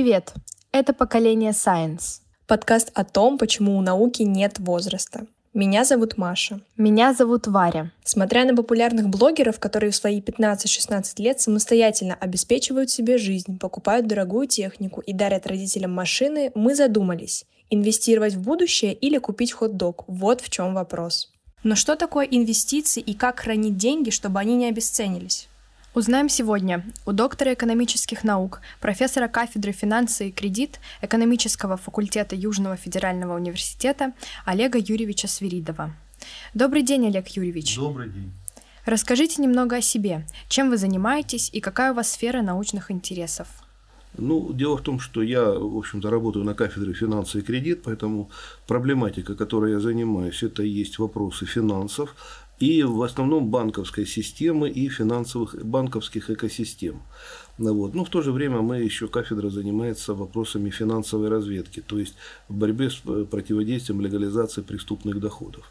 Привет! Это «Поколение Science». Подкаст о том, почему у науки нет возраста. Меня зовут Маша. Меня зовут Варя. Смотря на популярных блогеров, которые в свои 15-16 лет самостоятельно обеспечивают себе жизнь, покупают дорогую технику и дарят родителям машины, мы задумались, инвестировать в будущее или купить хот-дог. Вот в чем вопрос. Но что такое инвестиции и как хранить деньги, чтобы они не обесценились? Узнаем сегодня у доктора экономических наук, профессора кафедры финансы и кредит экономического факультета Южного федерального университета Олега Юрьевича Свиридова. Добрый день, Олег Юрьевич. Добрый день. Расскажите немного о себе. Чем вы занимаетесь и какая у вас сфера научных интересов? Ну, дело в том, что я, в общем-то, работаю на кафедре финансы и кредит, поэтому проблематика, которой я занимаюсь, это и есть вопросы финансов, и в основном банковской системы и финансовых банковских экосистем. Ну вот. Но в то же время мы еще кафедра занимается вопросами финансовой разведки, то есть в борьбе с э, противодействием легализации преступных доходов.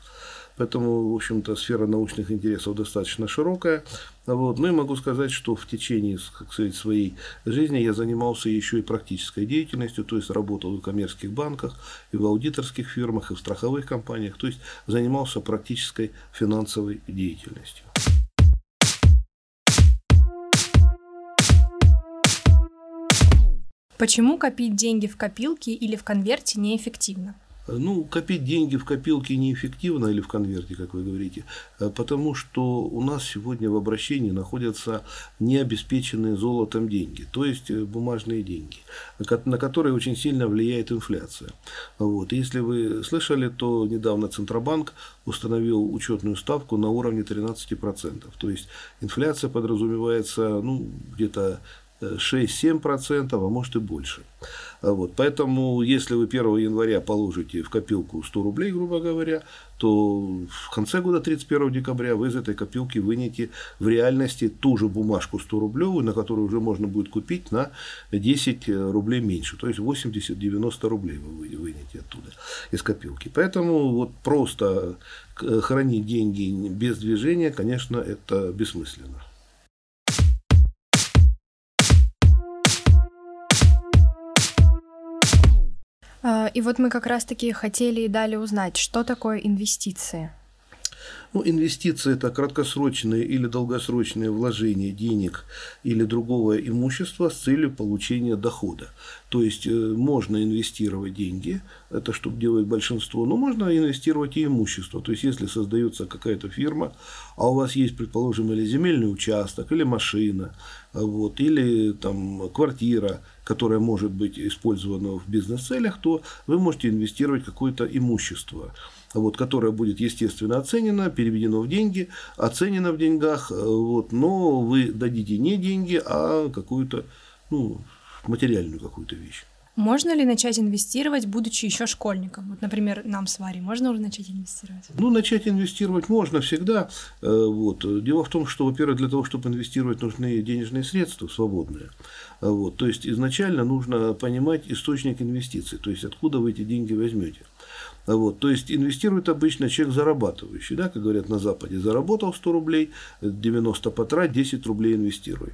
Поэтому, в общем-то, сфера научных интересов достаточно широкая. Вот. Ну и могу сказать, что в течение как сказать, своей жизни я занимался еще и практической деятельностью, то есть работал в коммерческих банках, и в аудиторских фирмах, и в страховых компаниях, то есть занимался практической финансовой деятельностью. Почему копить деньги в копилке или в конверте неэффективно? Ну, копить деньги в копилке неэффективно или в конверте, как вы говорите, э, потому что у нас сегодня в обращении находятся необеспеченные золотом деньги, то есть э, бумажные деньги, на которые очень сильно влияет инфляция. Вот. Если вы слышали, то недавно Центробанк установил учетную ставку на уровне 13%. То есть инфляция подразумевается ну, где-то 6-7%, а может и больше. Вот. Поэтому, если вы 1 января положите в копилку 100 рублей, грубо говоря, то в конце года, 31 декабря, вы из этой копилки вынете в реальности ту же бумажку 100 рублевую, на которую уже можно будет купить на 10 рублей меньше. То есть 80-90 рублей вы вынете оттуда из копилки. Поэтому вот просто хранить деньги без движения, конечно, это бессмысленно. И вот мы как раз-таки хотели и дали узнать, что такое инвестиции. Ну, инвестиции – это краткосрочные или долгосрочные вложения денег или другого имущества с целью получения дохода. То есть, э, можно инвестировать деньги, это что делает большинство, но можно инвестировать и имущество. То есть, если создается какая-то фирма, а у вас есть, предположим, или земельный участок, или машина, вот, или там квартира, которая может быть использована в бизнес-целях, то вы можете инвестировать какое-то имущество вот, которое будет, естественно, оценено, переведено в деньги, оценено в деньгах, э, вот, но вы дадите не деньги, а какую-то ну, материальную какую-то вещь. Можно ли начать инвестировать, будучи еще школьником? Вот, например, нам с Варей можно уже начать инвестировать? Ну, начать инвестировать можно всегда. Э, вот. Дело в том, что, во-первых, для того, чтобы инвестировать, нужны денежные средства свободные. Вот. То есть, изначально нужно понимать источник инвестиций, то есть, откуда вы эти деньги возьмете. Вот, то есть инвестирует обычно человек зарабатывающий, да, как говорят на Западе, заработал 100 рублей, 90 потрать, 10 рублей инвестируй.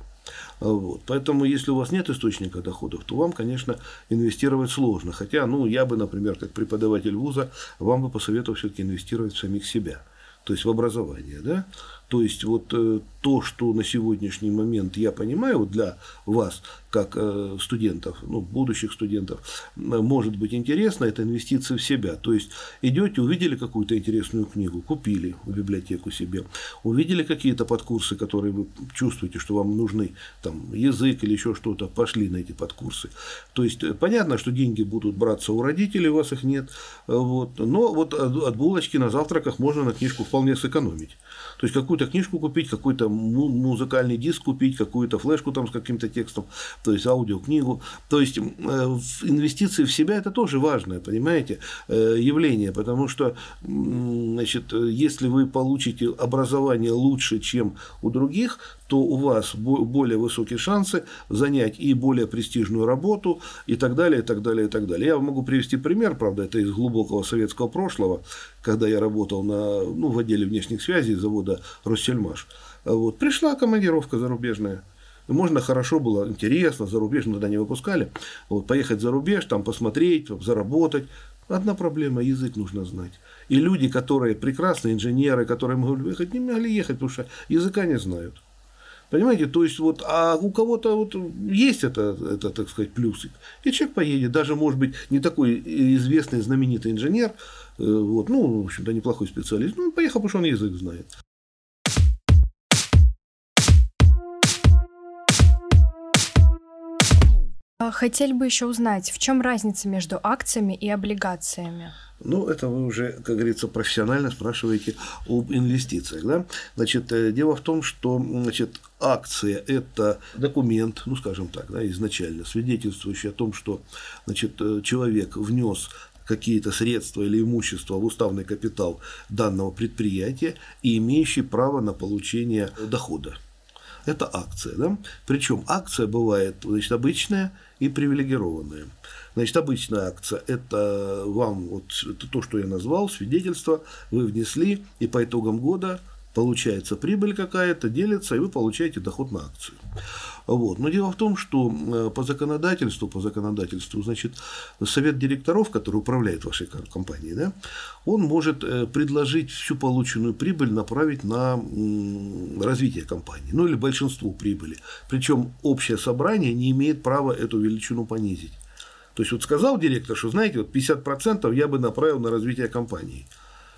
Вот. Поэтому, если у вас нет источника доходов, то вам, конечно, инвестировать сложно. Хотя, ну, я бы, например, как преподаватель вуза, вам бы посоветовал все-таки инвестировать в самих себя, то есть в образование. Да? То есть вот э, то, что на сегодняшний момент я понимаю для вас, как э, студентов, ну, будущих студентов, может быть интересно, это инвестиции в себя. То есть идете, увидели какую-то интересную книгу, купили в библиотеку себе, увидели какие-то подкурсы, которые вы чувствуете, что вам нужны, там, язык или еще что-то, пошли на эти подкурсы. То есть э, понятно, что деньги будут браться у родителей, у вас их нет, вот, но вот от булочки на завтраках можно на книжку вполне сэкономить. То есть какую-то книжку купить, какой-то музыкальный диск купить, какую-то флешку там с каким-то текстом, то есть аудиокнигу. То есть э, инвестиции в себя это тоже важное, понимаете, э, явление, потому что значит, если вы получите образование лучше, чем у других, то у вас более высокие шансы занять и более престижную работу и так далее, и так далее, и так далее. Я могу привести пример, правда, это из глубокого советского прошлого, когда я работал на, ну, в отделе внешних связей завода «Россельмаш». Вот. Пришла командировка зарубежная. Можно хорошо было, интересно, за рубеж, тогда не выпускали. Вот, поехать за рубеж, там посмотреть, заработать. Одна проблема – язык нужно знать. И люди, которые прекрасные инженеры, которые могли ехать, не могли ехать, потому что языка не знают. Понимаете, то есть вот, а у кого-то вот есть это, это, так сказать, плюсик. И человек поедет, даже, может быть, не такой известный, знаменитый инженер, э, вот, ну, в общем-то, неплохой специалист, ну, поехал, потому что он язык знает. Хотели бы еще узнать, в чем разница между акциями и облигациями? Ну, это вы уже, как говорится, профессионально спрашиваете об инвестициях. Да? Значит, э, дело в том, что значит, акция – это документ, ну, скажем так, да, изначально свидетельствующий о том, что значит, э, человек внес какие-то средства или имущество в уставный капитал данного предприятия и имеющий право на получение дохода. Это акция. Да? Причем акция бывает значит, обычная и привилегированная. Значит, обычная акция – это вам вот это то, что я назвал, свидетельство, вы внесли, и по итогам года получается прибыль какая-то, делится, и вы получаете доход на акцию. Вот. Но дело в том, что э, по законодательству, по законодательству, значит, совет директоров, который управляет вашей компанией, да, он может э, предложить всю полученную прибыль направить на развитие компании, ну или большинство прибыли. Причем общее собрание не имеет права эту величину понизить. То есть вот сказал директор, что знаете, вот 50% я бы направил на развитие компании.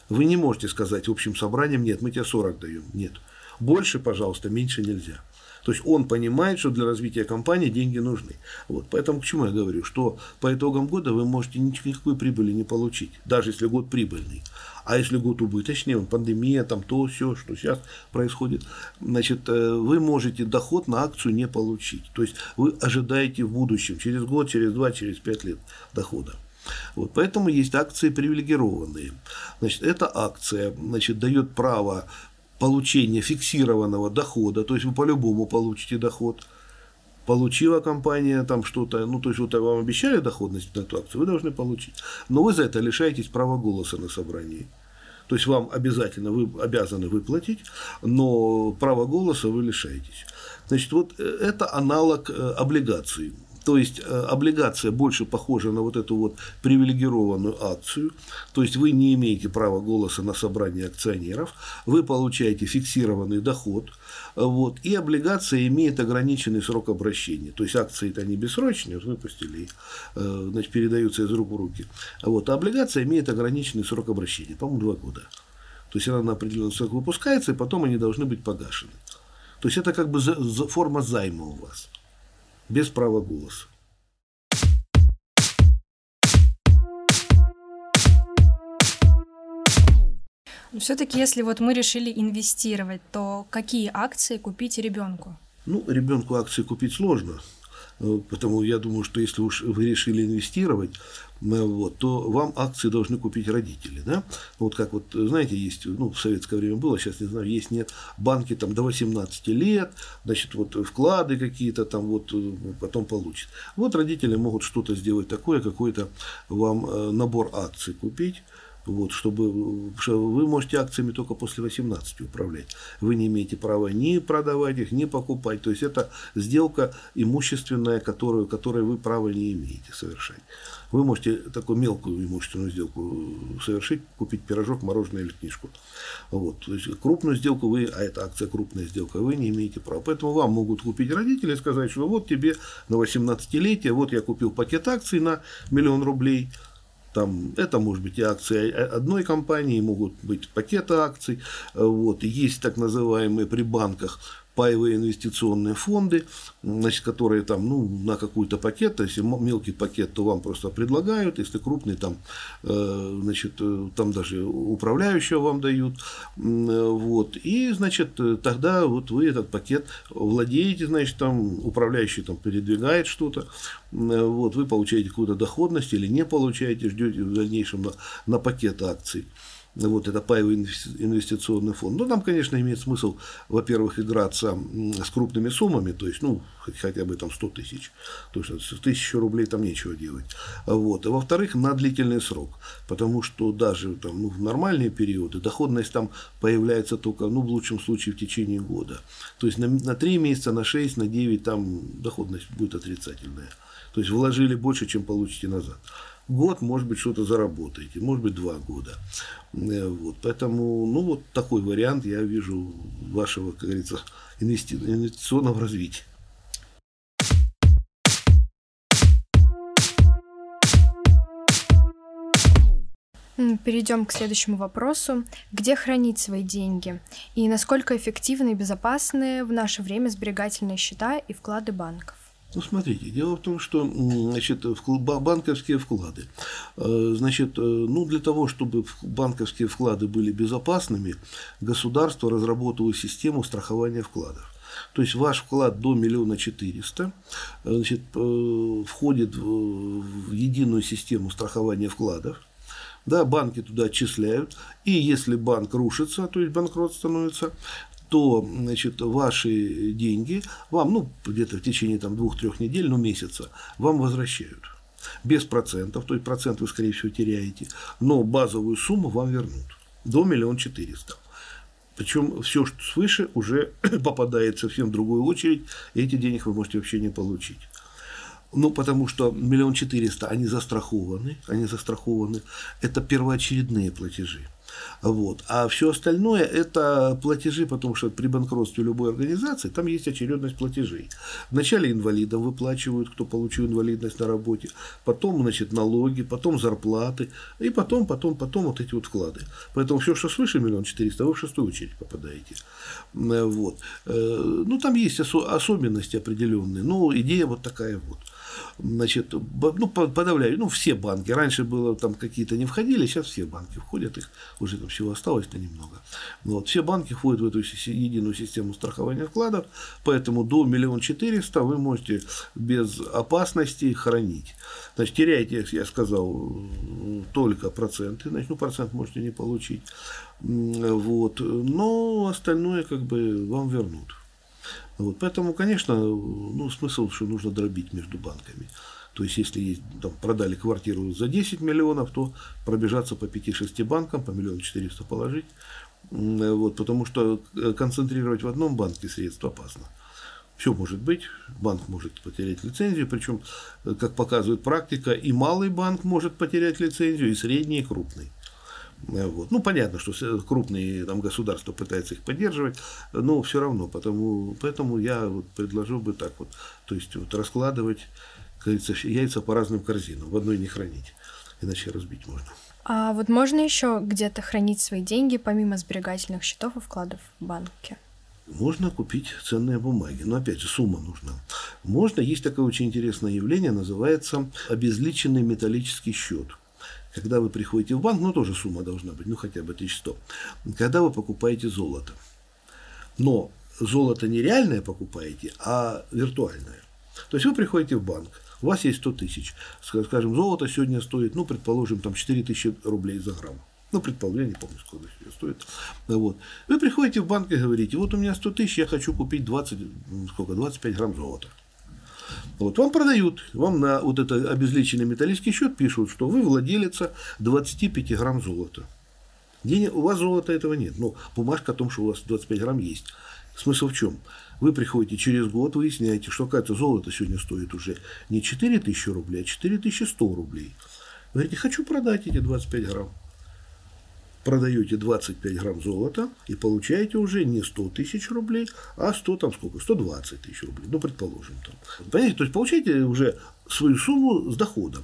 Вы не можете сказать общим собранием, нет, мы тебе 40 даем. Нет. Больше, пожалуйста, меньше нельзя. То есть он понимает, что для развития компании деньги нужны. Вот. Поэтому к чему я говорю, что по итогам года вы можете никакой прибыли не получить, даже если год прибыльный. А если год убыточный, он пандемия, там то, все, что сейчас происходит, значит, э, вы можете доход на акцию не получить. То есть вы ожидаете в будущем, через год, через два, через пять лет дохода. Вот, поэтому есть акции привилегированные. Значит, эта акция значит, дает право получения фиксированного дохода, то есть вы по-любому получите доход. Получила компания там что-то, ну, то есть вот вам обещали доходность на эту акцию, вы должны получить. Но вы за это лишаетесь права голоса на собрании. То есть вам обязательно, вы обязаны выплатить, но право голоса вы лишаетесь. Значит, вот э, это аналог э, облигаций. То есть э, облигация больше похожа на вот эту вот привилегированную акцию. То есть вы не имеете права голоса на собрании акционеров, вы получаете фиксированный доход. Вот, и облигация имеет ограниченный срок обращения. То есть акции это не бессрочные, вот выпустили э, значит, передаются из рук в руки. Вот, а облигация имеет ограниченный срок обращения, по-моему, два года. То есть она на определенный срок выпускается, и потом они должны быть погашены. То есть это как бы форма займа у вас без права голоса. Все-таки, если вот мы решили инвестировать, то какие акции купить ребенку? Ну, ребенку акции купить сложно. Э, потому я думаю, что если уж вы решили инвестировать, вот, то вам акции должны купить родители. Да? Вот как вот, знаете, есть, ну, в советское время было, сейчас не знаю, есть, нет, банки там до 18 лет, значит, вот вклады какие-то там вот э, потом получат. Вот родители могут что-то сделать такое, какой-то вам э, набор акций купить, вот, чтобы что вы можете акциями только после 18 управлять. Вы не имеете права ни продавать их, ни покупать. То есть это сделка имущественная, которую, которой вы права не имеете совершать. Вы можете такую мелкую имущественную сделку совершить, купить пирожок, мороженое или книжку. Вот. То есть крупную сделку вы, а это акция крупная сделка, вы не имеете права. Поэтому вам могут купить родители и сказать, что вот тебе на 18-летие, вот я купил пакет акций на миллион рублей, там, это может быть и акции одной компании, могут быть пакеты акций. Вот. Есть так называемые при банках паевые инвестиционные фонды, значит, которые там, ну, на какой-то пакет, то есть мелкий пакет, то вам просто предлагают, если крупный, там, э, значит, э, там даже управляющего вам дают, вот, и, значит, тогда вот вы этот пакет владеете, значит, там, управляющий там передвигает что-то, вот, вы получаете какую-то доходность или не получаете, ждете в дальнейшем на, на пакет акций. Вот это паевый инвестиционный фонд. Ну, там, конечно, имеет смысл, во-первых, играться с крупными суммами, то есть, ну, хотя бы там 100 тысяч, то есть тысячу рублей там нечего делать. Вот. А во-вторых, на длительный срок, потому что даже там, ну, в нормальные периоды доходность там появляется только, ну, в лучшем случае, в течение года. То есть на, на 3 месяца, на 6, на 9 там доходность будет отрицательная. То есть вложили больше, чем получите назад год, может быть, что-то заработаете, может быть, два года. Э, вот. Поэтому, ну, вот такой вариант я вижу вашего, как говорится, инвестиционного развития. Перейдем к следующему вопросу. Где хранить свои деньги? И насколько эффективны и безопасны в наше время сберегательные счета и вклады банков? Ну, смотрите, дело в том, что значит, банковские вклады, э, значит, э, ну, для того, чтобы банковские вклады были безопасными, государство разработало систему страхования вкладов. То есть ваш вклад до миллиона четыреста э, значит, входит в единую систему страхования вкладов. Да, банки туда отчисляют, и если банк рушится, то есть банкрот становится, то значит, ваши деньги вам, ну, где-то в течение там, двух-трех недель, ну, месяца, вам возвращают. Без процентов, то есть процент вы, скорее всего, теряете, но базовую сумму вам вернут до миллиона четыреста. Причем все, что свыше, уже попадает совсем в другую очередь, и эти денег вы можете вообще не получить. Ну, потому что миллион четыреста, они застрахованы, они застрахованы. Это первоочередные платежи. Вот. А все остальное – это платежи, потому что при банкротстве любой организации там есть очередность платежей. Вначале инвалидам выплачивают, кто получил инвалидность на работе, потом, значит, налоги, потом зарплаты, и потом, потом, потом вот эти вот вклады. Поэтому все, что свыше миллион четыреста, вы в шестую очередь попадаете. Вот. Э, ну, там есть особенности определенные, но идея вот такая вот значит, ну, подавляю, ну, все банки. Раньше было там какие-то не входили, сейчас все банки входят, их уже там всего осталось-то немного. Вот, все банки входят в эту единую систему страхования вкладов, поэтому до миллиона четыреста вы можете без опасности хранить. Значит, теряете, я сказал, только проценты, значит, ну, процент можете не получить. Вот, но остальное как бы вам вернут. Вот, поэтому, конечно, ну, смысл, что нужно дробить между банками. То есть, если там, продали квартиру за 10 миллионов, то пробежаться по 5-6 банкам, по миллиону 400 положить. Вот, потому что э, концентрировать в одном банке средства опасно. Все может быть, банк может потерять лицензию, причем, э, как показывает практика, и малый банк может потерять лицензию, и средний, и крупный. Вот. Ну, понятно, что крупные там, государства пытаются их поддерживать, но все равно, потому, поэтому я вот предложил бы так вот, то есть вот раскладывать, говорится, яйца по разным корзинам, в одной не хранить, иначе разбить можно. А вот можно еще где-то хранить свои деньги, помимо сберегательных счетов и вкладов в банке? Можно купить ценные бумаги, но опять же сумма нужна. Можно, есть такое очень интересное явление, называется обезличенный металлический счет когда вы приходите в банк, ну тоже сумма должна быть, ну хотя бы 1100, когда вы покупаете золото. Но золото не реальное покупаете, а виртуальное. То есть вы приходите в банк, у вас есть 100 тысяч, скажем, золото сегодня стоит, ну, предположим, там 4 тысячи рублей за грамм. Ну, предположим, я не помню, сколько стоит. Вот. Вы приходите в банк и говорите, вот у меня 100 тысяч, я хочу купить 20, сколько, 25 грамм золота. Вот, вам продают, вам на вот это обезличенный металлический счет пишут, что вы владелица 25 грамм золота. Денег, у вас золота этого нет, но бумажка о том, что у вас 25 грамм есть. Смысл в чем? Вы приходите через год, выясняете, что какое-то золото сегодня стоит уже не 4 тысячи рублей, а 4100 рублей. Вы говорите, хочу продать эти 25 грамм продаете 25 грамм золота и получаете уже не 100 тысяч рублей, а 100 там сколько? 120 тысяч рублей, ну, предположим. Там. Понимаете, то есть получаете уже свою сумму с доходом.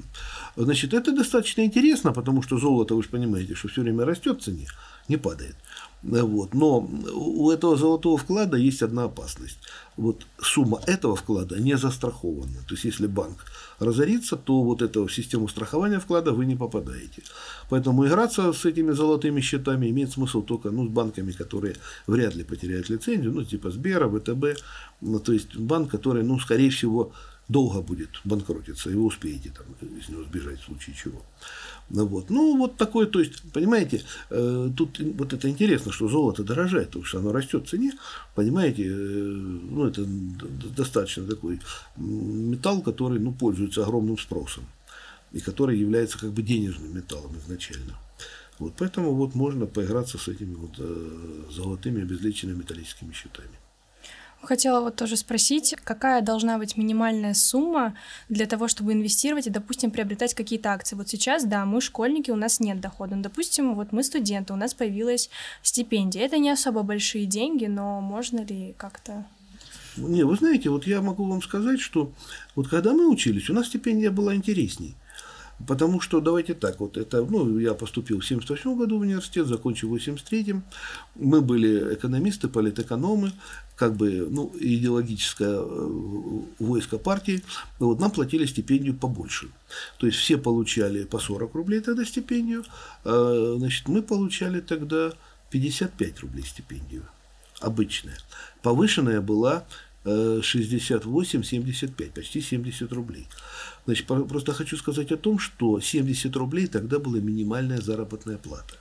Значит, это достаточно интересно, потому что золото, вы же понимаете, что все время растет в цене, не падает. Вот. Но у этого золотого вклада есть одна опасность. Вот сумма этого вклада не застрахована. То есть, если банк разорится, то вот эту систему страхования вклада вы не попадаете. Поэтому играться с этими золотыми счетами имеет смысл только ну, с банками, которые вряд ли потеряют лицензию, ну, типа Сбера, ВТБ. Ну, то есть, банк, который, ну, скорее всего, долго будет банкротиться, и вы успеете там, из него сбежать в случае чего. Ну, вот. ну, вот такое, то есть, понимаете, э, тут вот это интересно, что золото дорожает, потому что оно растет в цене, понимаете, э, ну, это достаточно такой металл, который, ну, пользуется огромным спросом, и который является как бы денежным металлом изначально. Вот, поэтому вот можно поиграться с этими вот э, золотыми обезличенными металлическими счетами. Хотела вот тоже спросить, какая должна быть минимальная сумма для того, чтобы инвестировать и, допустим, приобретать какие-то акции. Вот сейчас, да, мы школьники, у нас нет дохода. Но, допустим, вот мы студенты, у нас появилась стипендия. Это не особо большие деньги, но можно ли как-то не, вы знаете, вот я могу вам сказать, что вот когда мы учились, у нас стипендия была интересней. Потому что, давайте так, вот это, ну, я поступил в 78 году в университет, закончил в 83-м. Мы были экономисты, политэкономы, как бы, ну, идеологическое э, войско партии. Вот нам платили стипендию побольше. То есть все получали по 40 рублей тогда стипендию, а, значит, мы получали тогда 55 рублей стипендию обычная. Повышенная была 68-75, почти 70 рублей. Значит, просто хочу сказать о том, что 70 рублей тогда была минимальная заработная плата.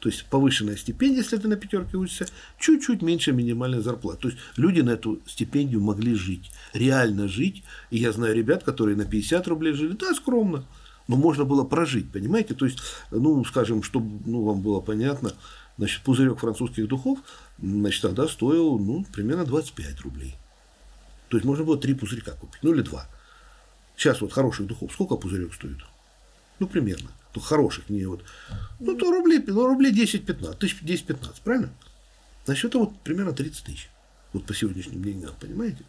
То есть повышенная стипендия, если ты на пятерке учишься, чуть-чуть меньше минимальной зарплаты. То есть люди на эту стипендию могли жить, реально жить. И я знаю ребят, которые на 50 рублей жили, да, скромно, но можно было прожить, понимаете? То есть, ну, скажем, чтобы ну, вам было понятно, значит, пузырек французских духов, значит, тогда стоил, ну, примерно 25 рублей. То есть можно было три пузырька купить, ну или два. Сейчас вот хороших духов сколько пузырек стоит? Ну, примерно. Ну, хороших, не вот. Ну, то рублей, ну, рублей 10-15, тысяч 10-15, правильно? Значит, это вот примерно 30 тысяч. Вот по сегодняшним деньгам, понимаете?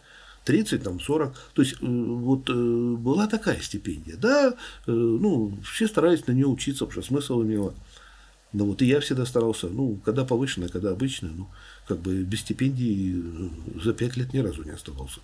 30, там, 40. То есть, э, вот э, была такая стипендия. Да, э, ну, все старались на нее учиться, потому что смысл имела. Да вот и я всегда старался, ну, когда повышенная, когда обычная, ну, как бы без стипендии за пять лет ни разу не оставался.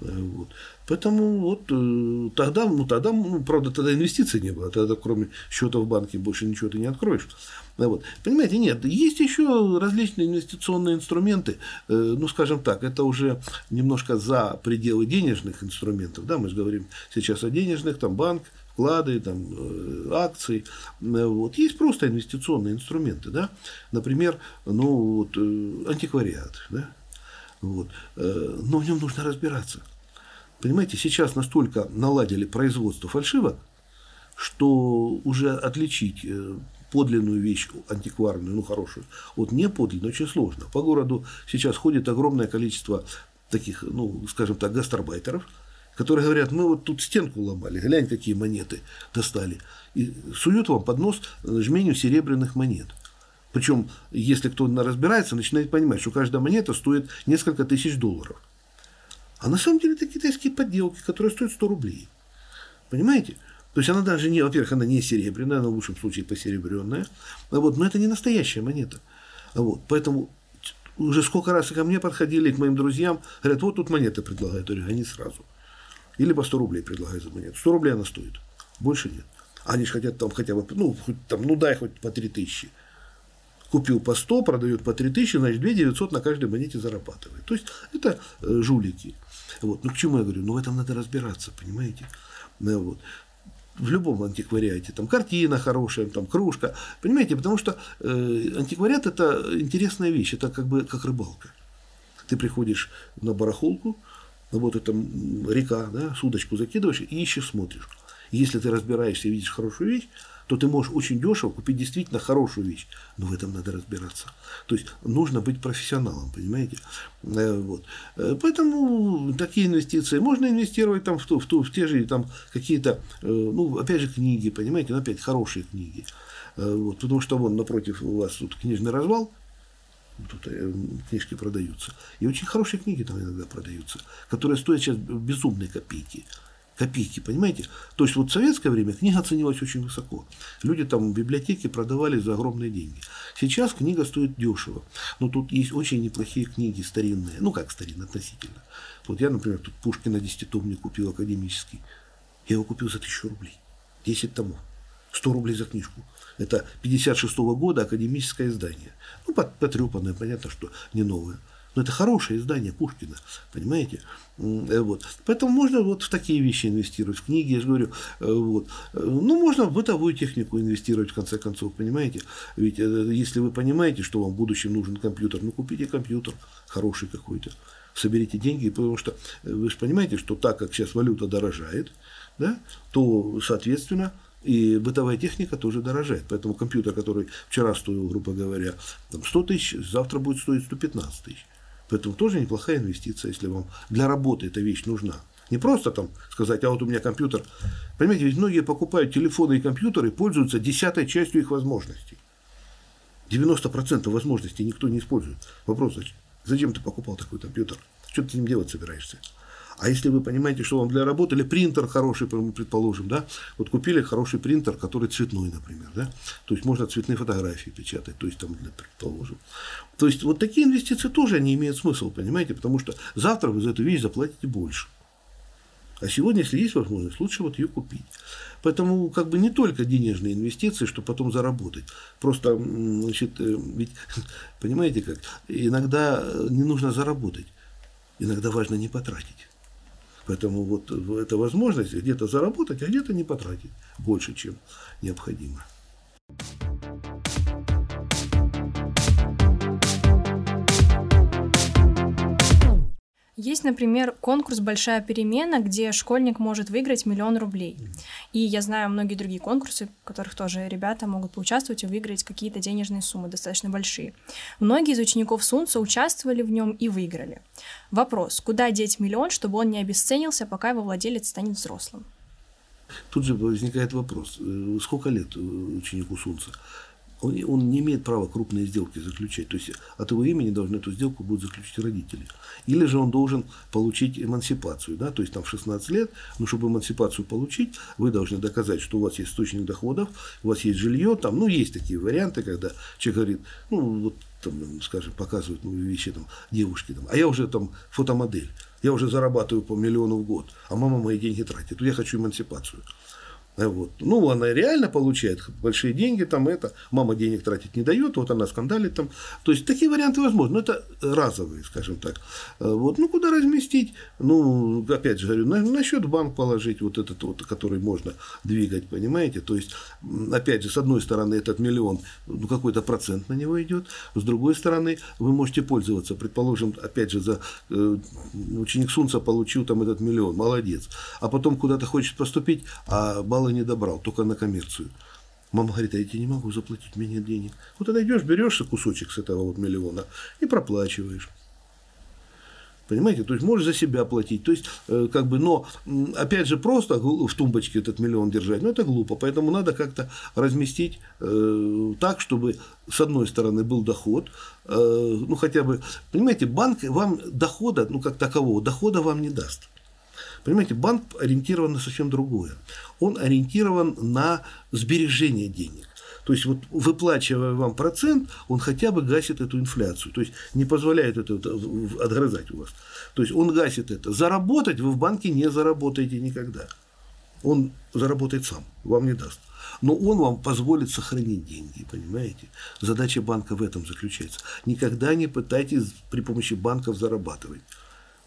Вот. Поэтому вот э, тогда, ну тогда, ну, правда, тогда инвестиций не было, тогда кроме счета в банке больше ничего ты не откроешь. Вот. Понимаете, нет, есть еще различные инвестиционные инструменты, э, ну, скажем так, это уже немножко за пределы денежных инструментов, да, мы же говорим сейчас о денежных, там банк, вклады, там, э, акции. Вот. Есть просто инвестиционные инструменты, да, например, ну, вот, антиквариат, да, вот. Э, но в нем нужно разбираться. Понимаете, сейчас настолько наладили производство фальшивок, что уже отличить э, подлинную вещь, антикварную, ну хорошую, от неподлинной очень сложно. По городу сейчас ходит огромное количество таких, ну, скажем так, гастарбайтеров, которые говорят, мы вот тут стенку ломали, глянь, какие монеты достали. И суют вам под нос жменю серебряных монет. Причем, если кто разбирается, начинает понимать, что каждая монета стоит несколько тысяч долларов. А на самом деле это китайские подделки, которые стоят 100 рублей. Понимаете? То есть она даже не, во-первых, она не серебряная, она в лучшем случае посеребренная, а вот, но это не настоящая монета. А вот, поэтому уже сколько раз ко мне подходили, к моим друзьям, говорят, вот тут монеты предлагают, я говорю, они сразу. Или по 100 рублей предлагают за монету. 100 рублей она стоит, больше нет. Они же хотят там хотя бы, ну, хоть там, ну дай хоть по 3 тысячи купил по 100, продает по 3000, значит 2 900 на каждой монете зарабатывает. То есть это э, жулики. Вот. Ну к чему я говорю? Ну в этом надо разбираться, понимаете? Ну, вот. В любом антиквариате, там картина хорошая, там кружка, понимаете, потому что э, антиквариат это интересная вещь, это как бы как рыбалка. Ты приходишь на барахолку, вот это река, да, с удочку закидываешь и ищешь, смотришь. Если ты разбираешься и видишь хорошую вещь, то ты можешь очень дешево купить действительно хорошую вещь. Но в этом надо разбираться. То есть нужно быть профессионалом, понимаете? Э, вот. Э, поэтому такие инвестиции можно инвестировать там в, ту, в, ту, в те же там какие-то, э, ну, опять же, книги, понимаете, но опять хорошие книги. Вот, потому что вон напротив у вас тут книжный развал, тут книжки продаются. И очень хорошие книги там иногда продаются, которые стоят сейчас безумные копейки копейки, понимаете? То есть вот в советское время книга ценилась очень высоко. Люди там в библиотеке продавали за огромные деньги. Сейчас книга стоит дешево. Но тут есть очень неплохие книги старинные. Ну как старинные относительно. Вот я, например, тут Пушкина десятитомник купил академический. Я его купил за тысячу рублей. 10 томов. 100 рублей за книжку. Это 56 -го года академическое издание. Ну, потрепанное, понятно, что не новое. Но это хорошее издание Пушкина, понимаете? Э, вот. Поэтому можно вот в такие вещи инвестировать, в книги, я же говорю, э, вот. Ну, можно в бытовую технику инвестировать, в конце концов, понимаете? Ведь если вы понимаете, что вам в будущем нужен компьютер, ну, купите компьютер хороший какой-то, соберите деньги, потому что вы же понимаете, что так как сейчас валюта дорожает, да, то, соответственно, и бытовая техника тоже дорожает. Поэтому компьютер, который вчера стоил, грубо говоря, 100 тысяч, завтра будет стоить 115 тысяч. Поэтому тоже неплохая инвестиция, если вам для работы эта вещь нужна. Не просто там сказать, а вот у меня компьютер. Понимаете, ведь многие покупают телефоны и компьютеры и пользуются десятой частью их возможностей. 90% возможностей никто не использует. Вопрос, зачем ты покупал такой компьютер? Что ты с ним делать собираешься? А если вы понимаете, что вам для работы, или принтер хороший, предположим, да, вот купили хороший принтер, который цветной, например, да, то есть можно цветные фотографии печатать, то есть там, предположим. То есть вот такие инвестиции тоже они имеют смысл, понимаете, потому что завтра вы за эту вещь заплатите больше. А сегодня, если есть возможность, лучше вот ее купить. Поэтому как бы не только денежные инвестиции, чтобы потом заработать. Просто, значит, э, ведь, понимаете как, иногда не нужно заработать, иногда важно не потратить. Поэтому вот эта возможность где-то заработать, а где-то не потратить больше, чем необходимо. Есть, например, конкурс «Большая перемена», где школьник может выиграть миллион рублей. И я знаю многие другие конкурсы, в которых тоже ребята могут поучаствовать и выиграть какие-то денежные суммы достаточно большие. Многие из учеников Сунца участвовали в нем и выиграли. Вопрос, куда деть миллион, чтобы он не обесценился, пока его владелец станет взрослым? Тут же возникает вопрос, э, сколько лет э, ученику Сунца? Он, он не имеет права крупные сделки заключать. То есть от его имени должны эту сделку будут заключить родители. Или же он должен получить эмансипацию. Да? То есть там в 16 лет, но чтобы эмансипацию получить, вы должны доказать, что у вас есть источник доходов, у вас есть жилье. Там, ну, есть такие варианты, когда человек говорит, ну, вот там, скажем, показывают ну, вещи там, девушки, там, а я уже там фотомодель, я уже зарабатываю по миллиону в год, а мама мои деньги тратит, я хочу эмансипацию. Вот. Ну, она реально получает большие деньги, там это, мама денег тратить не дает, вот она скандалит там. То есть такие варианты возможны, но это разовые, скажем так. Вот. Ну, куда разместить? Ну, опять же говорю, на, на счет банк положить, вот этот вот, который можно двигать, понимаете? То есть, опять же, с одной стороны, этот миллион, ну, какой-то процент на него идет, с другой стороны, вы можете пользоваться, предположим, опять же, за э, ученик Сунца получил там этот миллион, молодец, а потом куда-то хочет поступить, а баллы не добрал, только на коммерцию. Мама говорит, а я тебе не могу заплатить, меня нет денег. Вот тогда идешь, берешься кусочек с этого вот миллиона и проплачиваешь. Понимаете, то есть можешь за себя платить. То есть, э, как бы, но опять же, просто в тумбочке этот миллион держать, ну это глупо. Поэтому надо как-то разместить э, так, чтобы с одной стороны был доход, э, ну хотя бы, понимаете, банк вам дохода, ну как такового, дохода вам не даст. Понимаете, банк ориентирован на совсем другое. Он ориентирован на сбережение денег. То есть, вот выплачивая вам процент, он хотя бы гасит эту инфляцию, то есть не позволяет это отгрызать у вас. То есть он гасит это. Заработать вы в банке не заработаете никогда. Он заработает сам, вам не даст. Но он вам позволит сохранить деньги, понимаете? Задача банка в этом заключается. Никогда не пытайтесь при помощи банков зарабатывать.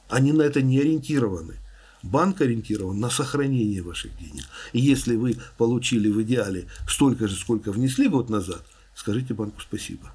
Они на это не ориентированы. Банк ориентирован на сохранение ваших денег. И если вы получили в идеале столько же, сколько внесли год назад, скажите банку спасибо.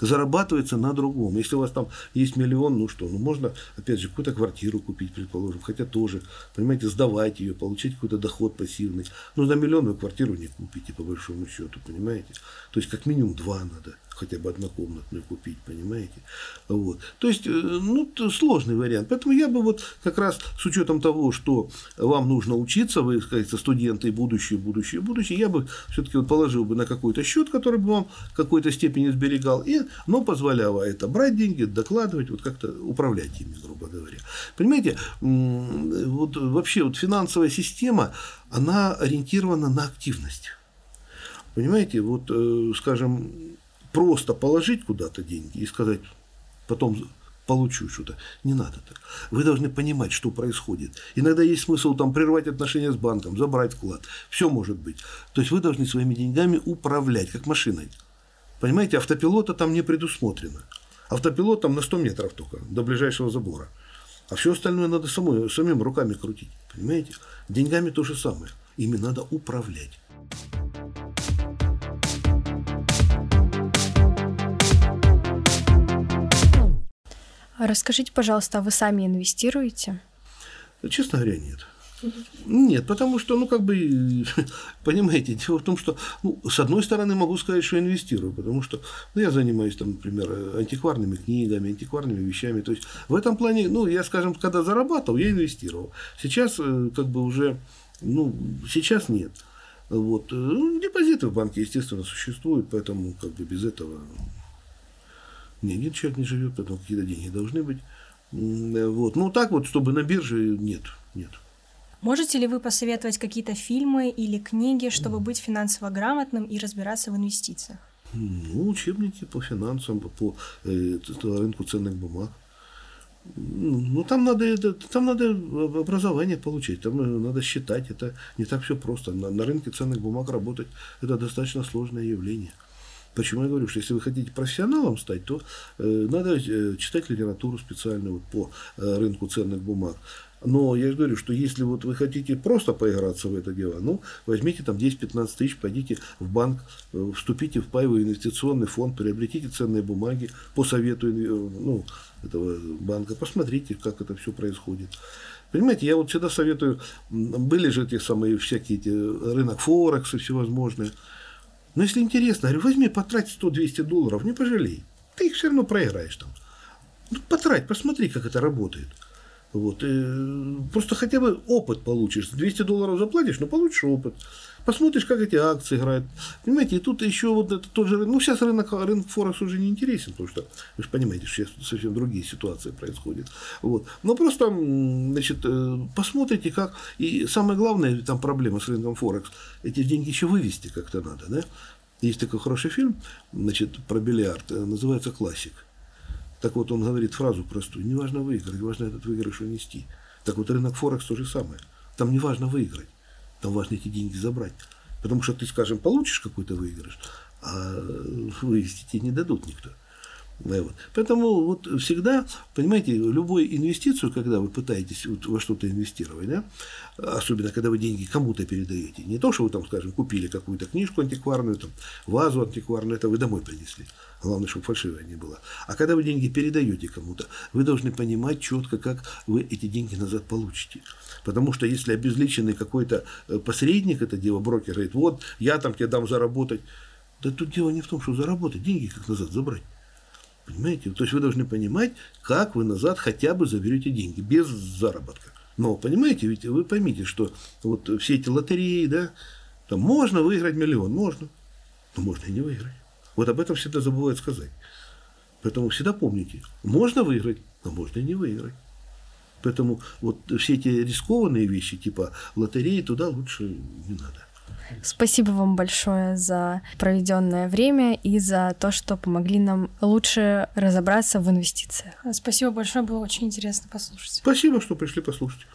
Зарабатывается на другом. Если у вас там есть миллион, ну что, ну можно, опять же, какую-то квартиру купить, предположим, хотя тоже, понимаете, сдавать ее, получить какой-то доход пассивный. Но за миллион вы квартиру не купите, по большому счету, понимаете? То есть, как минимум два надо хотя бы однокомнатную купить, понимаете? Вот. То есть, э, ну, сложный вариант. Поэтому я бы вот как раз с учетом того, что вам нужно учиться, вы, кажется, студенты, будущее, будущее, будущее, я бы все-таки вот положил бы на какой-то счет, который бы вам в какой-то степени сберегал, и, но позволяло это брать деньги, докладывать, вот как-то управлять ими, грубо говоря. Понимаете, вот вообще вот финансовая система, она ориентирована на активность. Понимаете, вот, э, скажем, просто положить куда-то деньги и сказать, потом получу что-то. Не надо так. Вы должны понимать, что происходит. Иногда есть смысл там прервать отношения с банком, забрать вклад. Все может быть. То есть вы должны своими деньгами управлять, как машиной. Понимаете, автопилота там не предусмотрено. Автопилот там на 100 метров только, до ближайшего забора. А все остальное надо самой, самим руками крутить. Понимаете? Деньгами то же самое. Ими надо управлять. Расскажите, пожалуйста, а вы сами инвестируете? Честно говоря, нет. Нет, потому что, ну, как бы, понимаете, дело в том, что, ну, с одной стороны, могу сказать, что инвестирую, потому что ну, я занимаюсь, там, например, антикварными книгами, антикварными вещами. То есть, в этом плане, ну, я, скажем, когда зарабатывал, я инвестировал. Сейчас, э, как бы, уже, ну, сейчас нет. Вот. Ну, депозиты в банке, естественно, существуют, поэтому, как бы, без этого нет, нет, человек не живет, поэтому какие-то деньги должны быть. Вот. Ну, так вот, чтобы на бирже, нет, нет. Можете ли вы посоветовать какие-то фильмы или книги, чтобы быть финансово грамотным и разбираться в инвестициях? Ну, учебники по финансам, по, э, рынку ценных бумаг. Ну, там надо, там надо образование получить, там э, надо считать, это не так все просто. На, на рынке ценных бумаг работать – это достаточно сложное явление. Почему я говорю, что если вы хотите профессионалом стать, то э, надо э, читать литературу специальную вот, по э, рынку ценных бумаг. Но я же говорю, что если вот вы хотите просто поиграться в это дело, ну, возьмите там 10-15 тысяч, пойдите в банк, э, вступите в паевый инвестиционный фонд, приобретите ценные бумаги по совету э, ну, этого банка, посмотрите, как это все происходит. Понимаете, я вот всегда советую, были же эти самые всякие эти рынок Форекс и всевозможные. Но если интересно, говорю, возьми, потрать 100-200 долларов, не пожалей. Ты их все равно проиграешь там. Ну, потрать, посмотри, как это работает. Вот. Просто хотя бы опыт получишь. 200 долларов заплатишь, но получишь опыт. Посмотришь, как эти акции играют. Понимаете, и тут еще вот это тот же Ну, сейчас рынок, рынок Форекс уже не интересен, потому что вы же понимаете, что сейчас совсем другие ситуации происходят. Вот. Но просто, значит, э, посмотрите, как. И самое главное, там проблема с рынком Форекс. Эти деньги еще вывести как-то надо, да? Есть такой хороший фильм, значит, про бильярд, э, называется «Классик». Так вот, он говорит фразу простую. Не важно выиграть, важно этот выигрыш унести. Так вот, рынок Форекс то же самое. Там не важно выиграть, там важно эти деньги забрать. Потому что ты, скажем, получишь какой-то выигрыш, а вывести тебе не дадут никто. Вот. Поэтому вот всегда, понимаете, любую инвестицию, когда вы пытаетесь вот во что-то инвестировать, да, особенно когда вы деньги кому-то передаете, не то, что вы там, скажем, купили какую-то книжку антикварную, там, вазу антикварную, это вы домой принесли. Главное, чтобы фальшивая не была. А когда вы деньги передаете кому-то, вы должны понимать четко, как вы эти деньги назад получите. Потому что если обезличенный какой-то э, посредник это дело, брокер говорит, вот, я там тебе дам заработать, да тут дело не в том, что заработать, деньги как назад забрать. Понимаете? То есть вы должны понимать, как вы назад хотя бы заберете деньги, без заработка. Но, понимаете, ведь вы поймите, что вот все эти лотереи, да, там можно выиграть миллион, можно, но можно и не выиграть. Вот об этом всегда забывают сказать. Поэтому всегда помните, можно выиграть, но можно и не выиграть. Поэтому вот все эти рискованные вещи, типа лотереи, туда лучше не надо. Спасибо вам большое за проведенное время и за то, что помогли нам лучше разобраться в инвестициях. Спасибо большое, было очень интересно послушать. Спасибо, что пришли послушать.